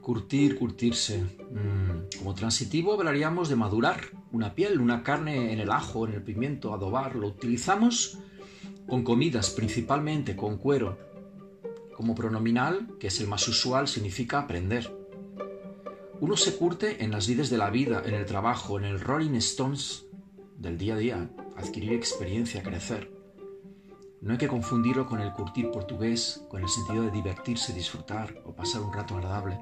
Curtir, curtirse. Mm, como transitivo hablaríamos de madurar una piel, una carne en el ajo, en el pimiento, adobar. Lo utilizamos con comidas, principalmente con cuero. Como pronominal, que es el más usual, significa aprender. Uno se curte en las vides de la vida, en el trabajo, en el Rolling Stones del día a día, adquirir experiencia, crecer. No hay que confundirlo con el curtir portugués, con el sentido de divertirse, disfrutar o pasar un rato agradable.